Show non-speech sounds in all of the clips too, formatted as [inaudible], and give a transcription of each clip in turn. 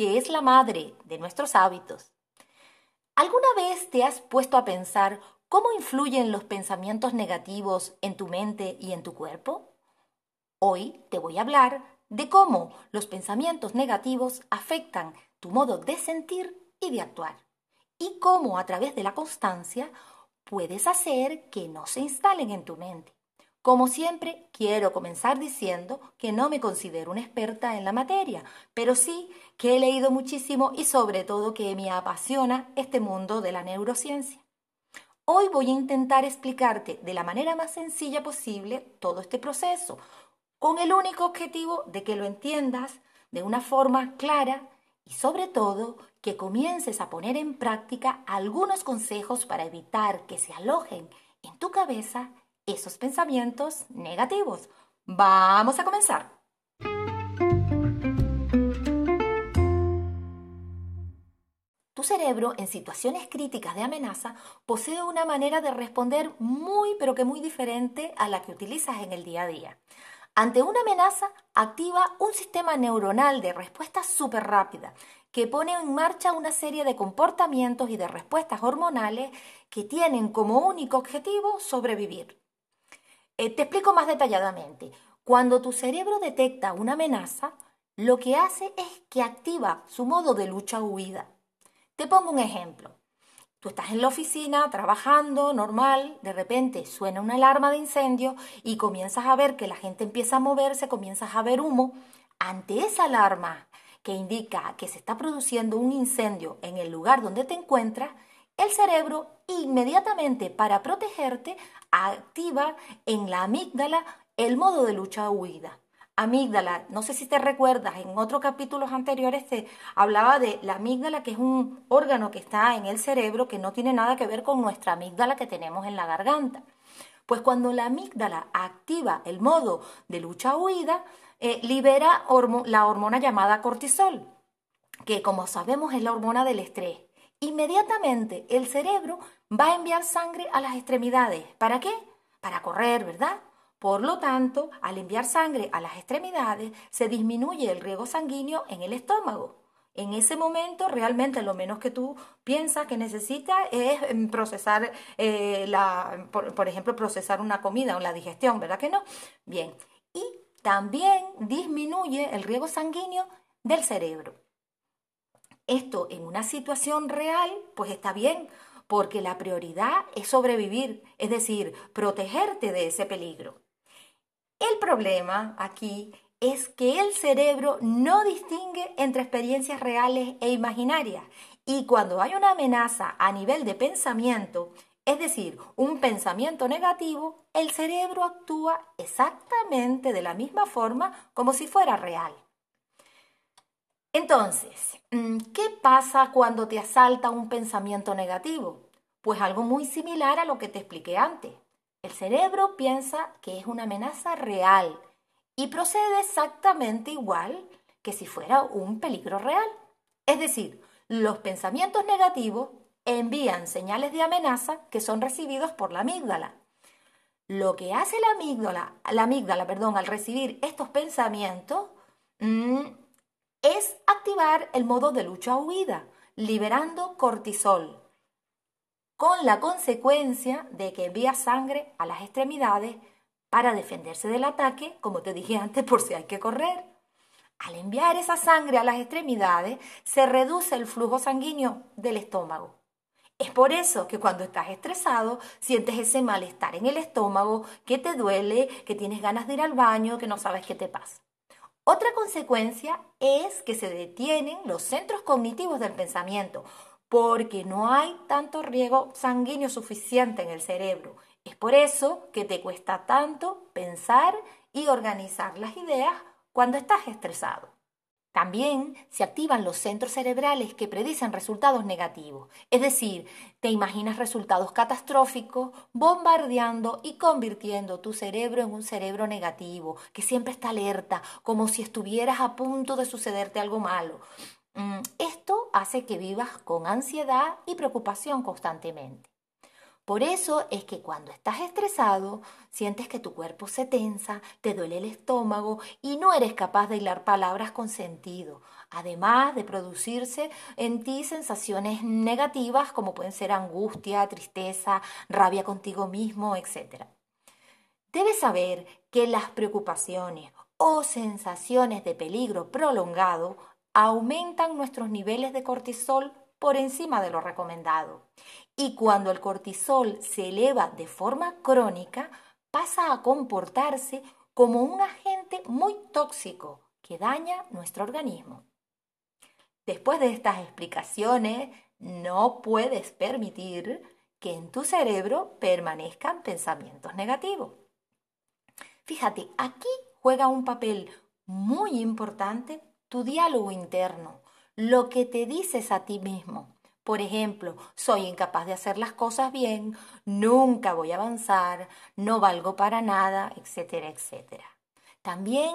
que es la madre de nuestros hábitos. ¿Alguna vez te has puesto a pensar cómo influyen los pensamientos negativos en tu mente y en tu cuerpo? Hoy te voy a hablar de cómo los pensamientos negativos afectan tu modo de sentir y de actuar, y cómo a través de la constancia puedes hacer que no se instalen en tu mente. Como siempre, quiero comenzar diciendo que no me considero una experta en la materia, pero sí que he leído muchísimo y sobre todo que me apasiona este mundo de la neurociencia. Hoy voy a intentar explicarte de la manera más sencilla posible todo este proceso, con el único objetivo de que lo entiendas de una forma clara y sobre todo que comiences a poner en práctica algunos consejos para evitar que se alojen en tu cabeza esos pensamientos negativos. Vamos a comenzar. Tu cerebro en situaciones críticas de amenaza posee una manera de responder muy pero que muy diferente a la que utilizas en el día a día. Ante una amenaza, activa un sistema neuronal de respuesta súper rápida que pone en marcha una serie de comportamientos y de respuestas hormonales que tienen como único objetivo sobrevivir. Eh, te explico más detalladamente. Cuando tu cerebro detecta una amenaza, lo que hace es que activa su modo de lucha o huida. Te pongo un ejemplo. Tú estás en la oficina trabajando normal, de repente suena una alarma de incendio y comienzas a ver que la gente empieza a moverse, comienzas a ver humo. Ante esa alarma que indica que se está produciendo un incendio en el lugar donde te encuentras, el cerebro inmediatamente para protegerte activa en la amígdala el modo de lucha o huida. Amígdala, no sé si te recuerdas, en otros capítulos anteriores te hablaba de la amígdala, que es un órgano que está en el cerebro que no tiene nada que ver con nuestra amígdala que tenemos en la garganta. Pues cuando la amígdala activa el modo de lucha o huida, eh, libera la hormona llamada cortisol, que como sabemos es la hormona del estrés inmediatamente el cerebro va a enviar sangre a las extremidades. ¿Para qué? Para correr, ¿verdad? Por lo tanto, al enviar sangre a las extremidades, se disminuye el riego sanguíneo en el estómago. En ese momento, realmente lo menos que tú piensas que necesitas es em, procesar, eh, la, por, por ejemplo, procesar una comida o la digestión, ¿verdad que no? Bien, y también disminuye el riego sanguíneo del cerebro. Esto en una situación real, pues está bien, porque la prioridad es sobrevivir, es decir, protegerte de ese peligro. El problema aquí es que el cerebro no distingue entre experiencias reales e imaginarias y cuando hay una amenaza a nivel de pensamiento, es decir, un pensamiento negativo, el cerebro actúa exactamente de la misma forma como si fuera real. Entonces, mm, ¿qué pasa cuando te asalta un pensamiento negativo? Pues algo muy similar a lo que te expliqué antes. El cerebro piensa que es una amenaza real y procede exactamente igual que si fuera un peligro real. Es decir, los pensamientos negativos envían señales de amenaza que son recibidos por la amígdala. Lo que hace la amígdala, la amígdala perdón, al recibir estos pensamientos mm, es activar el modo de lucha o huida, liberando cortisol, con la consecuencia de que envía sangre a las extremidades para defenderse del ataque, como te dije antes, por si hay que correr. Al enviar esa sangre a las extremidades, se reduce el flujo sanguíneo del estómago. Es por eso que cuando estás estresado sientes ese malestar en el estómago, que te duele, que tienes ganas de ir al baño, que no sabes qué te pasa. Otra consecuencia es que se detienen los centros cognitivos del pensamiento porque no hay tanto riego sanguíneo suficiente en el cerebro. Es por eso que te cuesta tanto pensar y organizar las ideas cuando estás estresado. También se activan los centros cerebrales que predicen resultados negativos, es decir, te imaginas resultados catastróficos bombardeando y convirtiendo tu cerebro en un cerebro negativo, que siempre está alerta, como si estuvieras a punto de sucederte algo malo. Mm, esto hace que vivas con ansiedad y preocupación constantemente. Por eso es que cuando estás estresado, sientes que tu cuerpo se tensa, te duele el estómago y no eres capaz de hilar palabras con sentido, además de producirse en ti sensaciones negativas como pueden ser angustia, tristeza, rabia contigo mismo, etc. Debes saber que las preocupaciones o sensaciones de peligro prolongado aumentan nuestros niveles de cortisol por encima de lo recomendado. Y cuando el cortisol se eleva de forma crónica, pasa a comportarse como un agente muy tóxico que daña nuestro organismo. Después de estas explicaciones, no puedes permitir que en tu cerebro permanezcan pensamientos negativos. Fíjate, aquí juega un papel muy importante tu diálogo interno, lo que te dices a ti mismo. Por ejemplo, soy incapaz de hacer las cosas bien, nunca voy a avanzar, no valgo para nada, etcétera, etcétera. También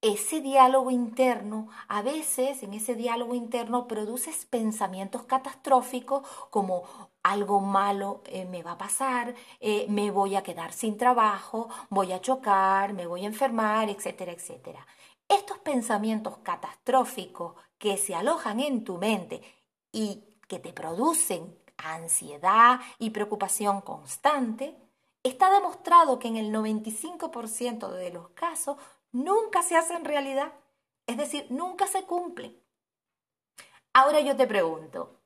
ese diálogo interno, a veces en ese diálogo interno produces pensamientos catastróficos como algo malo eh, me va a pasar, eh, me voy a quedar sin trabajo, voy a chocar, me voy a enfermar, etcétera, etcétera. Estos pensamientos catastróficos que se alojan en tu mente y que te producen ansiedad y preocupación constante, está demostrado que en el 95% de los casos nunca se hacen realidad, es decir, nunca se cumplen. Ahora yo te pregunto,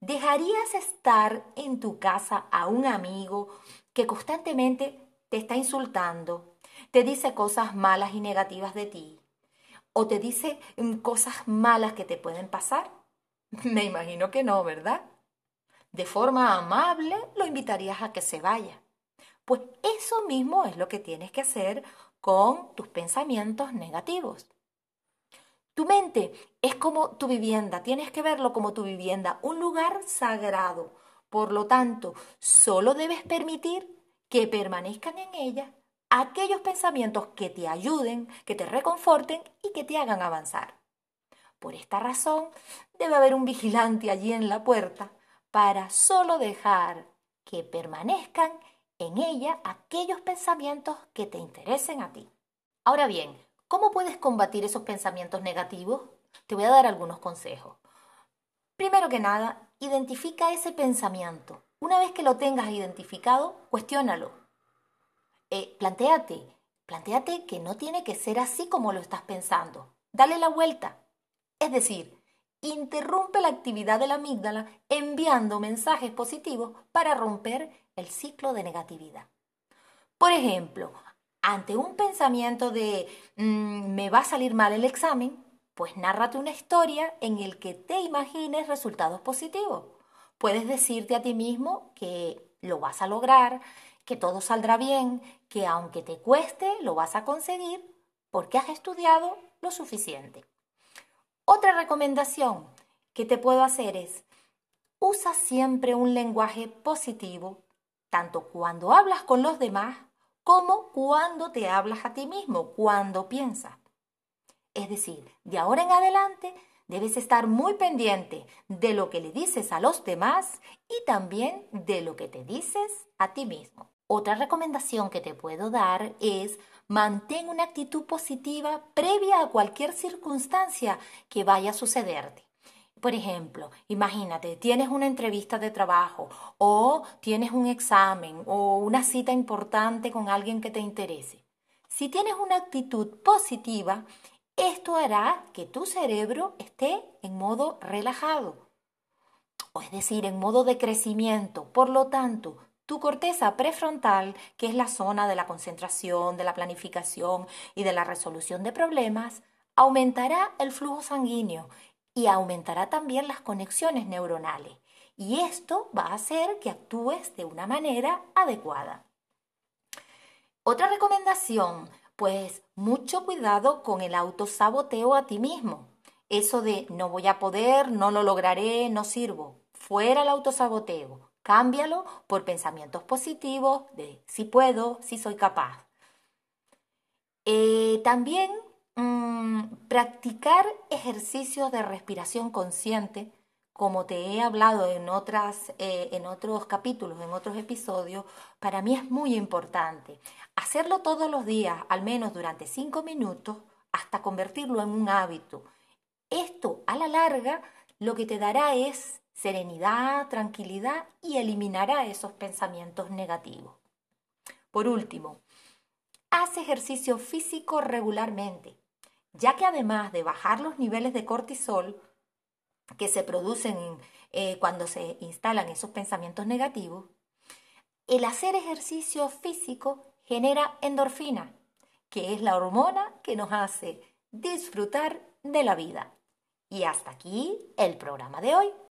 ¿dejarías estar en tu casa a un amigo que constantemente te está insultando, te dice cosas malas y negativas de ti, o te dice mm, cosas malas que te pueden pasar? [laughs] Me imagino que no, ¿verdad? De forma amable lo invitarías a que se vaya. Pues eso mismo es lo que tienes que hacer con tus pensamientos negativos. Tu mente es como tu vivienda, tienes que verlo como tu vivienda, un lugar sagrado. Por lo tanto, solo debes permitir que permanezcan en ella aquellos pensamientos que te ayuden, que te reconforten y que te hagan avanzar. Por esta razón, debe haber un vigilante allí en la puerta para solo dejar que permanezcan en ella aquellos pensamientos que te interesen a ti. Ahora bien, ¿cómo puedes combatir esos pensamientos negativos? Te voy a dar algunos consejos. Primero que nada, identifica ese pensamiento. Una vez que lo tengas identificado, cuestiónalo eh, plantéate que no tiene que ser así como lo estás pensando. Dale la vuelta. Es decir, interrumpe la actividad de la amígdala enviando mensajes positivos para romper el ciclo de negatividad. Por ejemplo, ante un pensamiento de mm, me va a salir mal el examen, pues nárrate una historia en el que te imagines resultados positivos. Puedes decirte a ti mismo que lo vas a lograr, que todo saldrá bien, que aunque te cueste, lo vas a conseguir porque has estudiado lo suficiente. Otra recomendación que te puedo hacer es, usa siempre un lenguaje positivo, tanto cuando hablas con los demás como cuando te hablas a ti mismo, cuando piensas. Es decir, de ahora en adelante debes estar muy pendiente de lo que le dices a los demás y también de lo que te dices a ti mismo. Otra recomendación que te puedo dar es mantén una actitud positiva previa a cualquier circunstancia que vaya a sucederte. Por ejemplo, imagínate, tienes una entrevista de trabajo o tienes un examen o una cita importante con alguien que te interese. Si tienes una actitud positiva, esto hará que tu cerebro esté en modo relajado, o es decir, en modo de crecimiento. Por lo tanto, tu corteza prefrontal, que es la zona de la concentración, de la planificación y de la resolución de problemas, aumentará el flujo sanguíneo y aumentará también las conexiones neuronales. Y esto va a hacer que actúes de una manera adecuada. Otra recomendación, pues mucho cuidado con el autosaboteo a ti mismo. Eso de no voy a poder, no lo lograré, no sirvo. Fuera el autosaboteo. Cámbialo por pensamientos positivos de si puedo, si soy capaz. Eh, también mm, practicar ejercicios de respiración consciente, como te he hablado en, otras, eh, en otros capítulos, en otros episodios, para mí es muy importante. Hacerlo todos los días, al menos durante cinco minutos, hasta convertirlo en un hábito. Esto, a la larga, lo que te dará es serenidad, tranquilidad y eliminará esos pensamientos negativos. Por último, haz ejercicio físico regularmente, ya que además de bajar los niveles de cortisol que se producen eh, cuando se instalan esos pensamientos negativos, el hacer ejercicio físico genera endorfina, que es la hormona que nos hace disfrutar de la vida. Y hasta aquí el programa de hoy.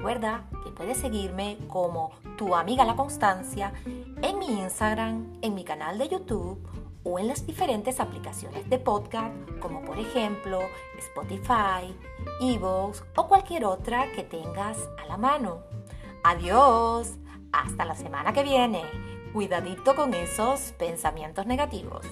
Recuerda que puedes seguirme como tu amiga La Constancia en mi Instagram, en mi canal de YouTube o en las diferentes aplicaciones de podcast como por ejemplo Spotify, Evox o cualquier otra que tengas a la mano. Adiós, hasta la semana que viene. Cuidadito con esos pensamientos negativos.